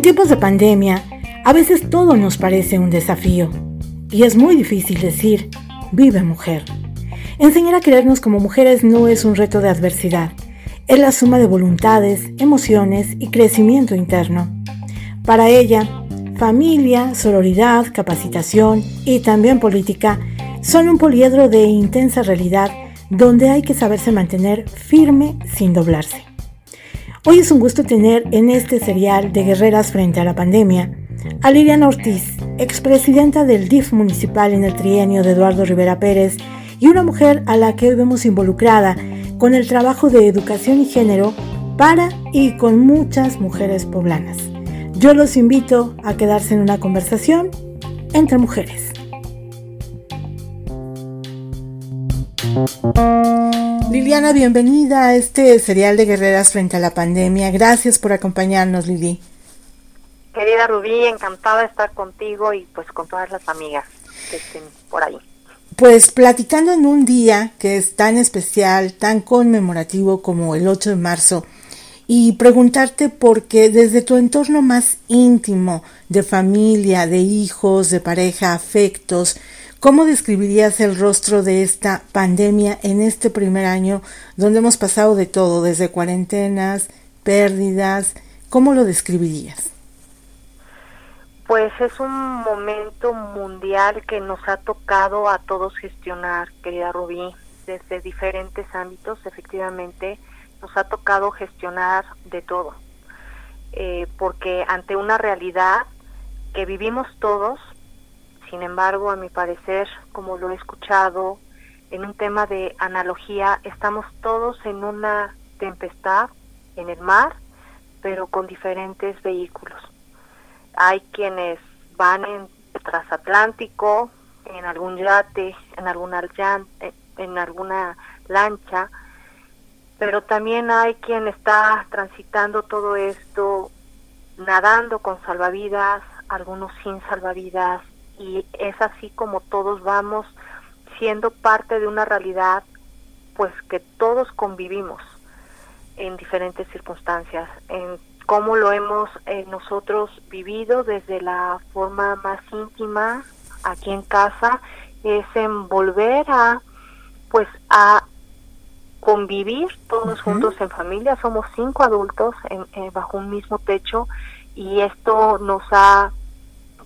En tiempos de pandemia, a veces todo nos parece un desafío y es muy difícil decir, vive mujer. Enseñar a querernos como mujeres no es un reto de adversidad, es la suma de voluntades, emociones y crecimiento interno. Para ella, familia, sororidad, capacitación y también política son un poliedro de intensa realidad donde hay que saberse mantener firme sin doblarse. Hoy es un gusto tener en este serial de Guerreras frente a la pandemia a Liliana Ortiz, expresidenta del DIF municipal en el trienio de Eduardo Rivera Pérez y una mujer a la que hoy vemos involucrada con el trabajo de educación y género para y con muchas mujeres poblanas. Yo los invito a quedarse en una conversación entre mujeres. Liliana, bienvenida a este serial de Guerreras frente a la pandemia. Gracias por acompañarnos, Lili. Querida Rubí, encantada de estar contigo y pues con todas las amigas que estén por ahí. Pues platicando en un día que es tan especial, tan conmemorativo como el 8 de marzo, y preguntarte por qué desde tu entorno más íntimo, de familia, de hijos, de pareja, afectos, ¿cómo describirías el rostro de esta pandemia en este primer año donde hemos pasado de todo, desde cuarentenas, pérdidas? ¿Cómo lo describirías? Pues es un momento mundial que nos ha tocado a todos gestionar, querida Rubí, desde diferentes ámbitos, efectivamente, nos ha tocado gestionar de todo, eh, porque ante una realidad que vivimos todos, sin embargo, a mi parecer, como lo he escuchado, en un tema de analogía, estamos todos en una tempestad en el mar, pero con diferentes vehículos. Hay quienes van en transatlántico, en algún yate, en alguna, en alguna lancha, pero también hay quien está transitando todo esto nadando con salvavidas, algunos sin salvavidas, y es así como todos vamos siendo parte de una realidad pues que todos convivimos en diferentes circunstancias, en cómo lo hemos eh, nosotros vivido desde la forma más íntima aquí en casa es en volver a pues a convivir todos juntos en familia. Somos cinco adultos en, bajo un mismo techo y esto nos ha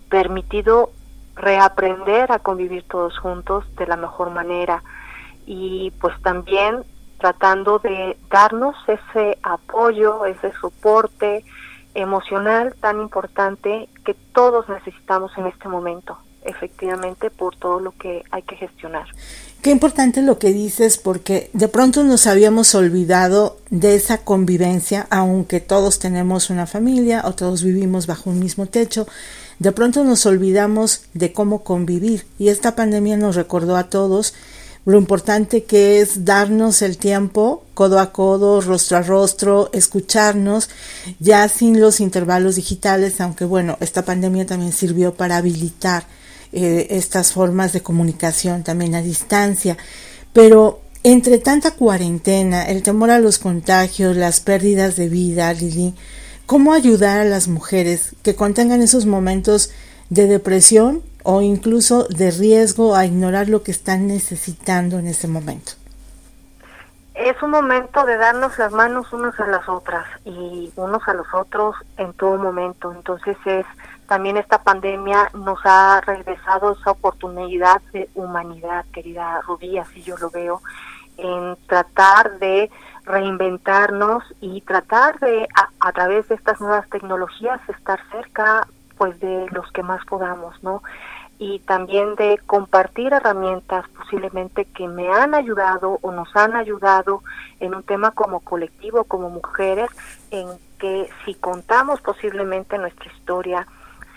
permitido reaprender a convivir todos juntos de la mejor manera y pues también tratando de darnos ese apoyo, ese soporte emocional tan importante que todos necesitamos en este momento, efectivamente, por todo lo que hay que gestionar. Qué importante lo que dices porque de pronto nos habíamos olvidado de esa convivencia, aunque todos tenemos una familia o todos vivimos bajo un mismo techo, de pronto nos olvidamos de cómo convivir y esta pandemia nos recordó a todos lo importante que es darnos el tiempo codo a codo, rostro a rostro, escucharnos, ya sin los intervalos digitales, aunque bueno, esta pandemia también sirvió para habilitar eh, estas formas de comunicación también a distancia, pero entre tanta cuarentena, el temor a los contagios, las pérdidas de vida, Lili, ¿cómo ayudar a las mujeres que contengan esos momentos de depresión o incluso de riesgo a ignorar lo que están necesitando en ese momento? Es un momento de darnos las manos unos a las otras y unos a los otros en todo momento. Entonces es también esta pandemia nos ha regresado esa oportunidad de humanidad, querida Rubí, así yo lo veo, en tratar de reinventarnos y tratar de a, a través de estas nuevas tecnologías estar cerca pues de los que más podamos, ¿no? Y también de compartir herramientas posiblemente que me han ayudado o nos han ayudado en un tema como colectivo, como mujeres, en que si contamos posiblemente nuestra historia,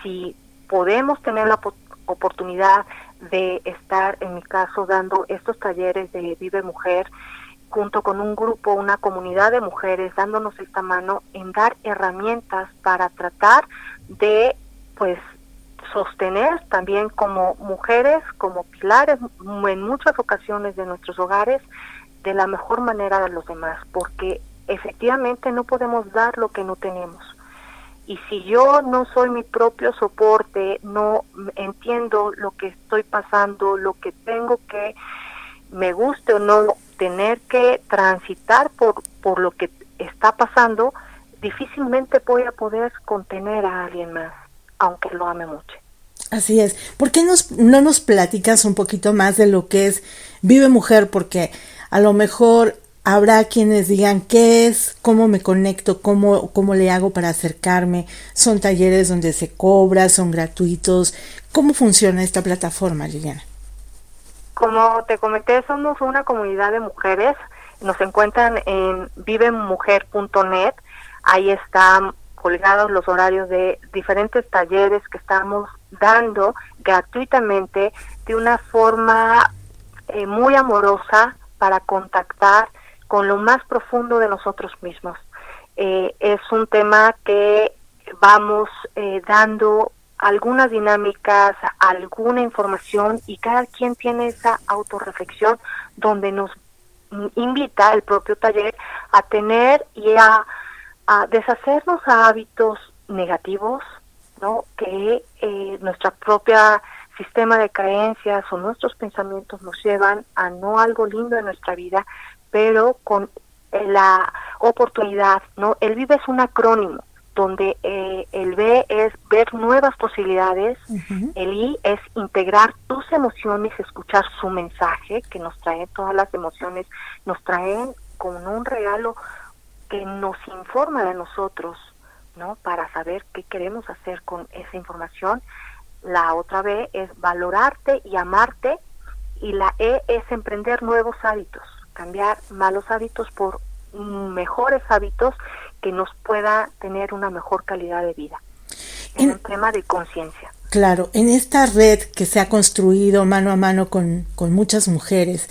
si podemos tener la oportunidad de estar, en mi caso, dando estos talleres de Vive Mujer, junto con un grupo, una comunidad de mujeres, dándonos esta mano en dar herramientas para tratar de, pues, sostener también como mujeres, como pilares en muchas ocasiones de nuestros hogares, de la mejor manera a los demás, porque efectivamente no podemos dar lo que no tenemos. Y si yo no soy mi propio soporte, no entiendo lo que estoy pasando, lo que tengo que, me guste o no, tener que transitar por, por lo que está pasando, difícilmente voy a poder contener a alguien más, aunque lo ame mucho. Así es. ¿Por qué nos, no nos platicas un poquito más de lo que es Vive Mujer? Porque a lo mejor habrá quienes digan qué es, cómo me conecto, cómo, cómo le hago para acercarme. Son talleres donde se cobra, son gratuitos. ¿Cómo funciona esta plataforma, Liliana? Como te comenté, somos una comunidad de mujeres. Nos encuentran en vivemujer.net. Ahí están colgados los horarios de diferentes talleres que estamos dando gratuitamente de una forma eh, muy amorosa para contactar con lo más profundo de nosotros mismos. Eh, es un tema que vamos eh, dando algunas dinámicas, alguna información y cada quien tiene esa autorreflexión donde nos invita el propio taller a tener y a, a deshacernos a hábitos negativos, ¿no? Que eh, nuestra propia sistema de creencias o nuestros pensamientos nos llevan a no algo lindo en nuestra vida, pero con la oportunidad, ¿no? El VIVE es un acrónimo donde eh, el B es ver nuevas posibilidades, el I es integrar tus emociones, escuchar su mensaje, que nos trae todas las emociones, nos traen con un regalo que nos informa de nosotros, ¿no? Para saber qué queremos hacer con esa información. La otra B es valorarte y amarte y la E es emprender nuevos hábitos, cambiar malos hábitos por mejores hábitos que nos pueda tener una mejor calidad de vida. En, un tema de conciencia. Claro, en esta red que se ha construido mano a mano con, con muchas mujeres,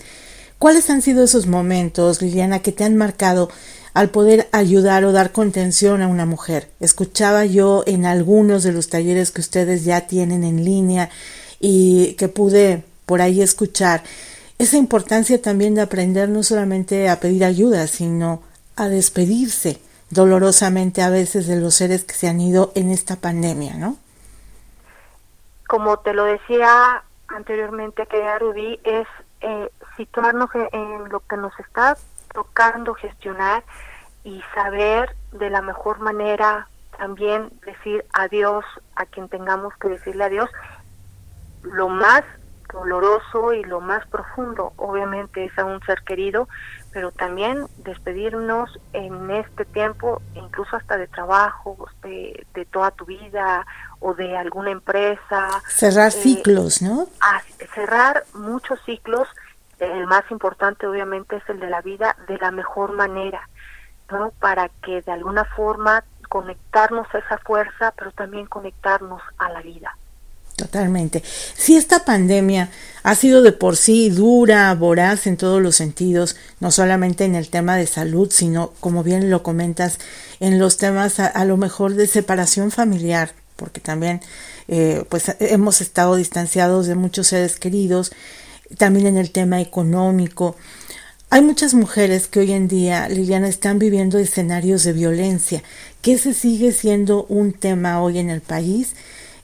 ¿cuáles han sido esos momentos, Liliana, que te han marcado al poder ayudar o dar contención a una mujer? Escuchaba yo en algunos de los talleres que ustedes ya tienen en línea y que pude por ahí escuchar esa importancia también de aprender no solamente a pedir ayuda, sino a despedirse dolorosamente a veces de los seres que se han ido en esta pandemia, ¿no? Como te lo decía anteriormente, que Ruby, es eh, situarnos en, lo que nos está tocando gestionar y saber de la mejor manera también decir adiós a quien tengamos que decirle adiós. Lo más doloroso y lo más profundo, obviamente, es a un ser querido, pero también despedirnos en este tiempo, incluso hasta de trabajo, de, toda tu vida o de alguna empresa. Cerrar eh, ciclos, ¿no? cerrar muchos ciclos. El más importante, obviamente, es el de la vida de la mejor manera, ¿no? Para que de alguna forma conectarnos a esa fuerza, pero también conectarnos a la vida. Totalmente. Si esta pandemia ha sido de por sí dura, voraz en todos los sentidos, no solamente en el tema de salud, sino, como bien lo comentas, en los temas a, lo mejor de separación familiar, porque también eh, pues hemos estado distanciados de muchos seres queridos, también en el tema económico. Hay muchas mujeres que hoy en día, Liliana, están viviendo escenarios de violencia, que ese sigue siendo un tema hoy en el país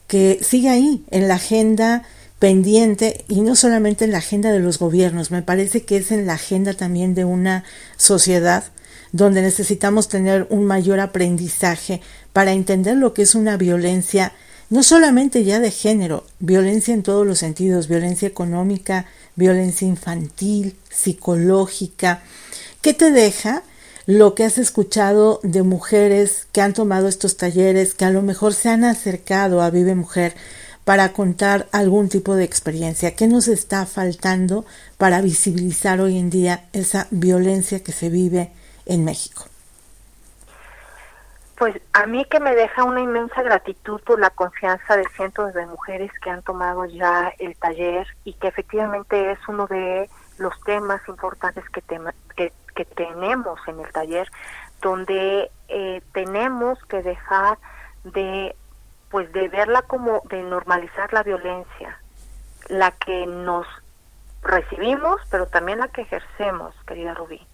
que sigue ahí en la agenda pendiente y no solamente en la agenda de los gobiernos, me parece que es en la agenda también de una sociedad donde necesitamos tener un mayor aprendizaje para entender lo que es una violencia, no solamente ya de género, violencia en todos los sentidos, violencia económica, violencia infantil, psicológica. ¿Qué te deja? lo que has escuchado de mujeres que han tomado estos talleres, que a lo mejor se han acercado a Vive Mujer para contar algún tipo de experiencia. ¿Qué nos está faltando para visibilizar hoy en día esa violencia que se vive en México? Pues a mí que me deja una inmensa gratitud por la confianza de cientos de mujeres que han tomado ya el taller y que efectivamente es uno de los temas importantes que, que que tenemos en el taller, donde eh, tenemos que dejar de pues de verla como de normalizar la violencia, la que nos recibimos, pero también la que ejercemos, querida Rubí,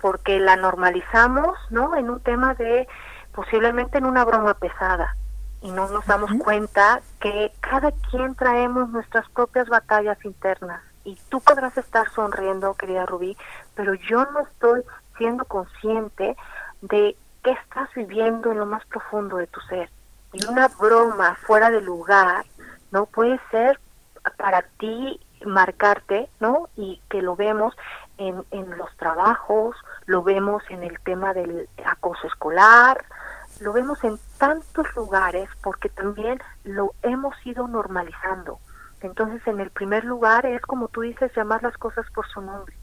porque la normalizamos, ¿no? En un tema de posiblemente en una broma pesada, y no nos damos cuenta que cada quien traemos nuestras propias batallas internas. Y tú podrás estar sonriendo, querida Rubí, pero yo no estoy siendo consciente de qué estás viviendo en lo más profundo de tu ser. Y una broma fuera de lugar, ¿no? Puede ser para ti marcarte, ¿no? Y que lo vemos en, en los trabajos, lo vemos en el tema del acoso escolar, lo vemos en tantos lugares porque también lo hemos ido normalizando. Entonces, en el primer lugar es como tú dices, llamar las cosas por su nombre.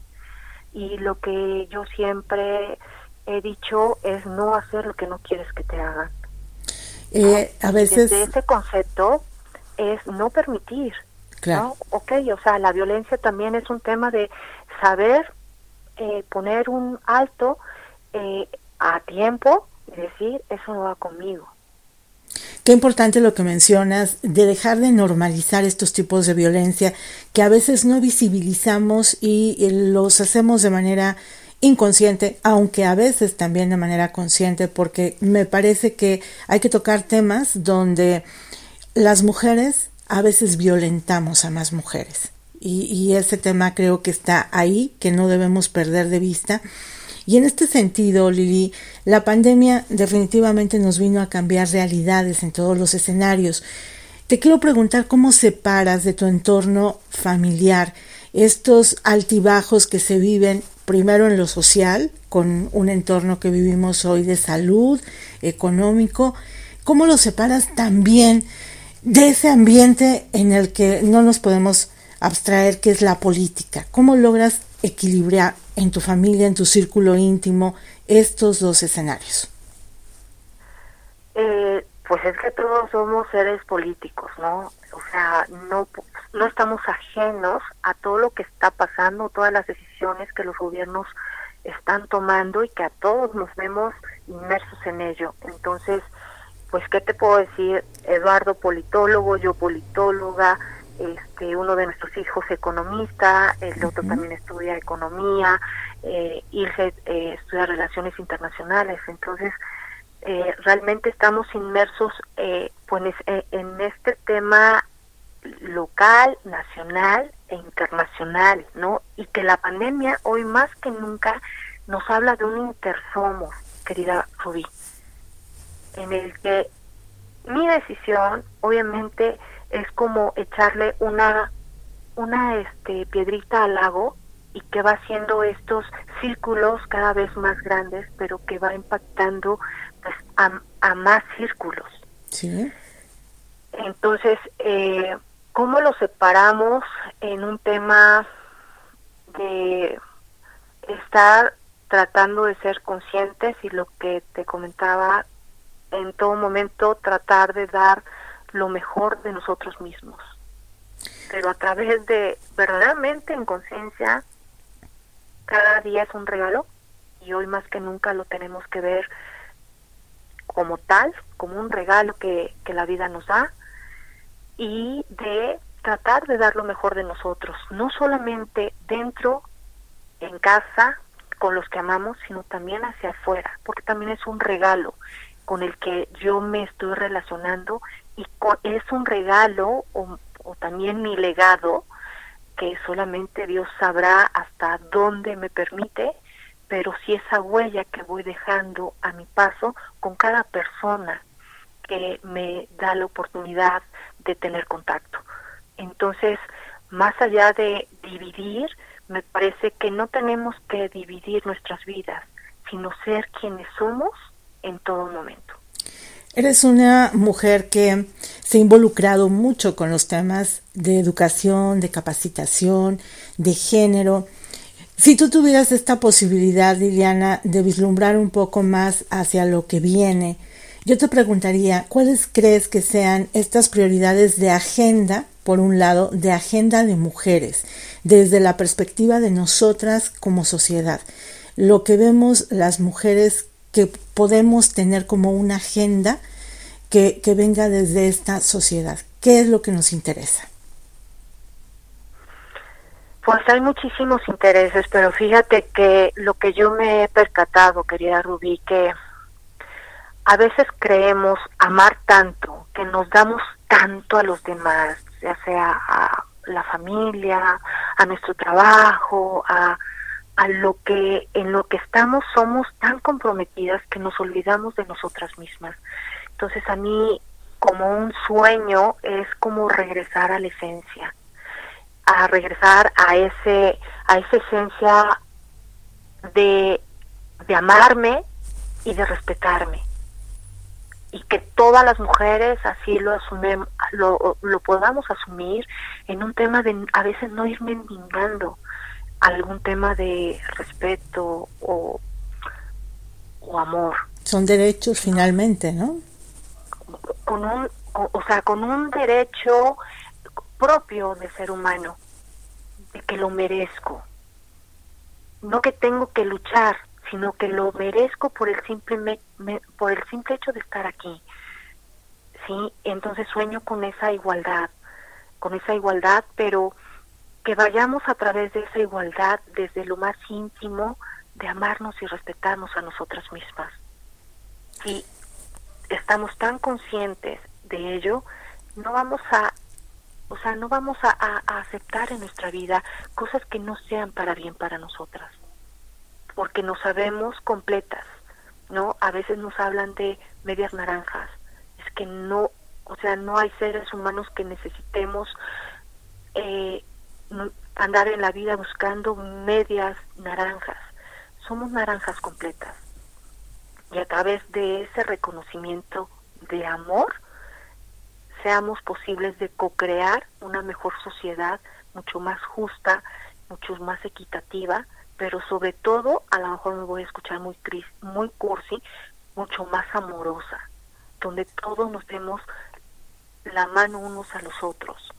Y lo que yo siempre he dicho es no hacer lo que no quieres que te hagan. Eh, a veces... Desde ese concepto es no permitir. Claro. Ok, o sea, la violencia también es un tema de saber eh, poner un alto eh, a tiempo y decir, eso no va conmigo. Qué importante lo que mencionas de dejar de normalizar estos tipos de violencia que a veces no visibilizamos y los hacemos de manera inconsciente, aunque a veces también de manera consciente, porque me parece que hay que tocar temas donde las mujeres a veces violentamos a más mujeres. Y, y ese tema creo que está ahí, que no debemos perder de vista. Y en este sentido, Lili, la pandemia definitivamente nos vino a cambiar realidades en todos los escenarios. Te quiero preguntar cómo separas de tu entorno familiar estos altibajos que se viven primero en lo social, con un entorno que vivimos hoy de salud, económico, cómo lo separas también de ese ambiente en el que no nos podemos abstraer, que es la política. ¿Cómo logras equilibrar en tu familia, en tu círculo íntimo, estos dos escenarios? Eh, pues es que todos somos seres políticos, ¿no? O sea, no, no estamos ajenos a todo lo que está pasando, todas las decisiones que los gobiernos están tomando y que a todos nos vemos inmersos en ello. Entonces, pues, ¿qué te puedo decir? Eduardo, politólogo, yo politóloga, este, uno de nuestros hijos economista, el otro también estudia economía, eh, Ilse eh, estudia relaciones internacionales. Entonces, eh, realmente estamos inmersos eh, pues, en este tema local, nacional e internacional, ¿no? Y que la pandemia hoy más que nunca nos habla de un intersomos, querida Rubí, en el que mi decisión, obviamente, es como echarle una una este piedrita al lago y que va haciendo estos círculos cada vez más grandes, pero que va impactando pues, a, más círculos. Sí. Entonces, eh, ¿cómo lo separamos en un tema de estar tratando de ser conscientes y lo que te comentaba, en todo momento tratar de dar lo mejor de nosotros mismos? Pero a través de verdaderamente en conciencia, cada día es un regalo y hoy más que nunca lo tenemos que ver como tal, como un regalo que, que la vida nos da y de tratar de dar lo mejor de nosotros, no solamente dentro, en casa, con los que amamos, sino también hacia afuera, porque también es un regalo con el que yo me estoy relacionando y es un regalo o, o también mi legado que solamente Dios sabrá hasta dónde me permite, pero sí esa huella que voy dejando a mi paso con cada persona que me da la oportunidad de tener contacto. Entonces, más allá de dividir, me parece que no tenemos que dividir nuestras vidas, sino ser quienes somos en todo momento. Eres una mujer que se ha involucrado mucho con los temas de educación, de capacitación, de género. Si tú tuvieras esta posibilidad, Liliana, de vislumbrar un poco más hacia lo que viene, yo te preguntaría, ¿cuáles crees que sean estas prioridades de agenda, por un lado, de agenda de mujeres, desde la perspectiva de nosotras como sociedad? Lo que vemos las mujeres que podemos tener como una agenda que, que venga desde esta sociedad. ¿Qué es lo que nos interesa? Pues hay muchísimos intereses, pero fíjate que lo que yo me he percatado, querida Rubí, que a veces creemos amar tanto, que nos damos tanto a los demás, ya sea a la familia, a nuestro trabajo, a, a lo que en lo que estamos somos tan comprometidas que nos olvidamos de nosotras mismas. Entonces a mí como un sueño es como regresar a la esencia, a regresar a ese a esa esencia de, de amarme y de respetarme y que todas las mujeres así lo asumemos, lo, lo podamos asumir en un tema de a veces no ir mendigando algún tema de respeto o, o amor. Son derechos finalmente, ¿no? Con un, o sea, con un derecho propio de ser humano, de que lo merezco, no que tengo que luchar, sino que lo merezco por el simple por el simple hecho de estar aquí. Sí, entonces sueño con esa igualdad, con esa igualdad, pero que vayamos a través de esa igualdad desde lo más íntimo de amarnos y respetarnos a nosotras mismas. Si estamos tan conscientes de ello, no vamos a, o sea, no vamos a, a aceptar en nuestra vida cosas que no sean para bien para nosotras porque nos sabemos completas, ¿no? A veces nos hablan de medias naranjas. Es que no, o sea, no hay seres humanos que necesitemos eh, andar en la vida buscando medias naranjas. Somos naranjas completas. Y a través de ese reconocimiento de amor, seamos posibles de co-crear una mejor sociedad, mucho más justa, mucho más equitativa, pero sobre todo, a lo mejor me voy a escuchar muy, muy cursi, mucho más amorosa, donde todos nos demos la mano unos a los otros.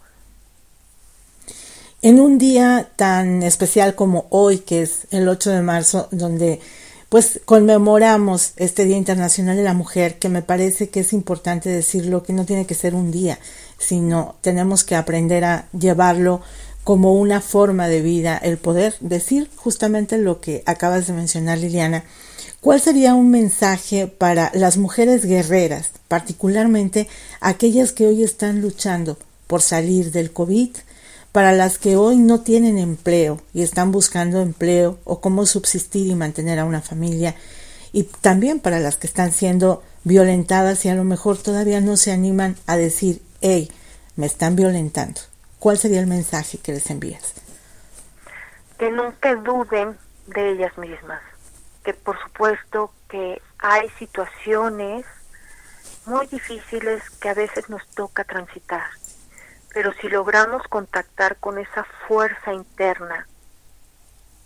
En un día tan especial como hoy, que es el 8 de marzo, donde pues conmemoramos este Día Internacional de la Mujer, que me parece que es importante decirlo, que no tiene que ser un día, sino tenemos que aprender a llevarlo como una forma de vida el poder decir justamente lo que acabas de mencionar Liliana. ¿Cuál sería un mensaje para las mujeres guerreras, particularmente aquellas que hoy están luchando por salir del COVID, para las que hoy no tienen empleo y están buscando empleo o cómo subsistir y mantener a una familia, y también para las que están siendo violentadas y a lo mejor todavía no se animan a decir, hey, me están violentando? ¿Cuál sería el mensaje que les envías? Que nunca duden de ellas mismas, que por supuesto que hay situaciones muy difíciles que a veces nos toca transitar, pero si logramos contactar con esa fuerza interna,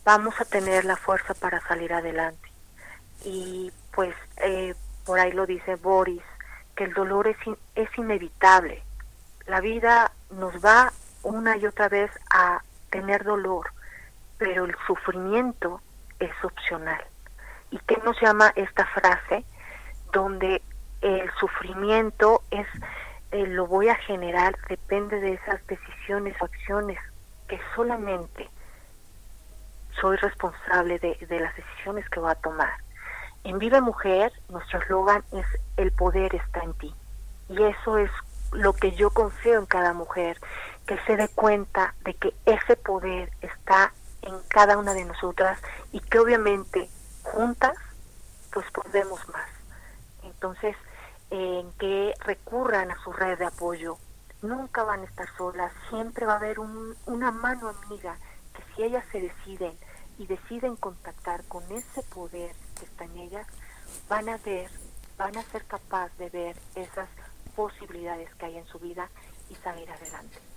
vamos a tener la fuerza para salir adelante. Y pues eh, por ahí lo dice Boris, que el dolor es, es inevitable. La vida nos va una y otra vez a tener dolor, pero el sufrimiento es opcional. ¿Y qué nos llama esta frase? Donde el sufrimiento es, eh, lo voy a generar, depende de esas decisiones o acciones que solamente soy responsable de, de las decisiones que voy a tomar. En Vive Mujer, nuestro eslogan es el poder está en ti. Y eso es lo que yo confío en cada mujer, que se dé cuenta de que ese poder está en cada una de nosotras y que obviamente juntas pues podemos más. Entonces, en que recurran a su red de apoyo. Nunca van a estar solas, siempre va a haber un, una mano amiga que si ellas se deciden y deciden contactar con ese poder que está en ellas, van a ver, van a ser capaces de ver esas posibilidades que hay en su vida y salir adelante.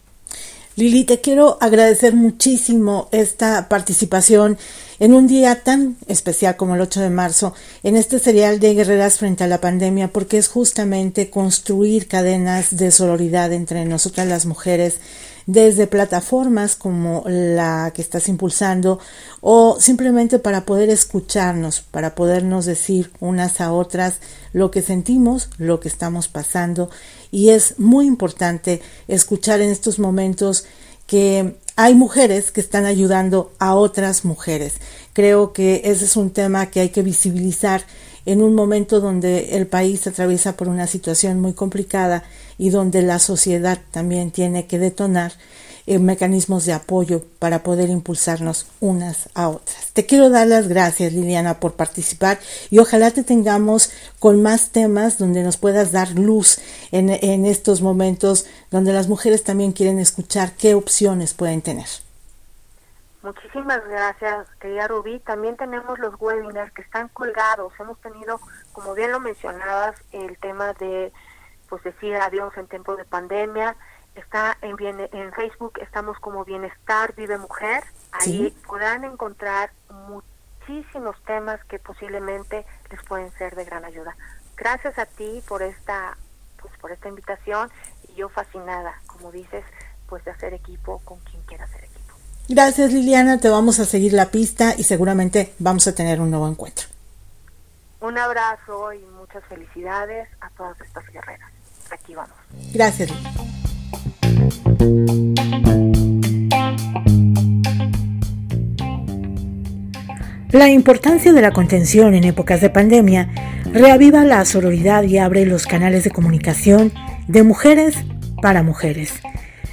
Lili, te quiero agradecer muchísimo esta participación en un día tan especial como el 8 de marzo, en este serial de Guerreras frente a la pandemia, porque es justamente construir cadenas de sororidad entre nosotras las mujeres desde plataformas como la que estás impulsando o simplemente para poder escucharnos, para podernos decir unas a otras lo que sentimos, lo que estamos pasando y es muy importante escuchar en estos momentos que hay mujeres que están ayudando a otras mujeres. Creo que ese es un tema que hay que visibilizar en un momento donde el país atraviesa por una situación muy complicada y donde la sociedad también tiene que detonar eh, mecanismos de apoyo para poder impulsarnos unas a otras. Te quiero dar las gracias, Liliana, por participar y ojalá te tengamos con más temas donde nos puedas dar luz en, en estos momentos donde las mujeres también quieren escuchar qué opciones pueden tener. Muchísimas gracias, querida Rubí. También tenemos los webinars que están colgados. Hemos tenido, como bien lo mencionabas, el tema de, pues decir adiós en tiempo de pandemia está en, en Facebook, estamos como Bienestar Vive Mujer. Ahí podrán encontrar muchísimos temas que posiblemente les pueden ser de gran ayuda. Gracias a ti por esta, pues por esta invitación y yo fascinada, como dices, pues de hacer equipo con quien quiera hacer equipo. Gracias Liliana, te vamos a seguir la pista y seguramente vamos a tener un nuevo encuentro. Un abrazo y muchas felicidades a todas estas guerreras. Aquí vamos. Gracias. La importancia de la contención en épocas de pandemia reaviva la sororidad y abre los canales de comunicación de mujeres para mujeres.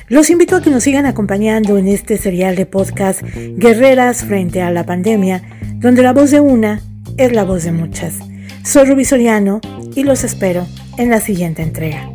Los invito a que nos sigan acompañando en este serial de podcast Guerreras frente a la pandemia, donde la voz de una es la voz de muchas. Soy Rubí Soriano y los espero en la siguiente entrega.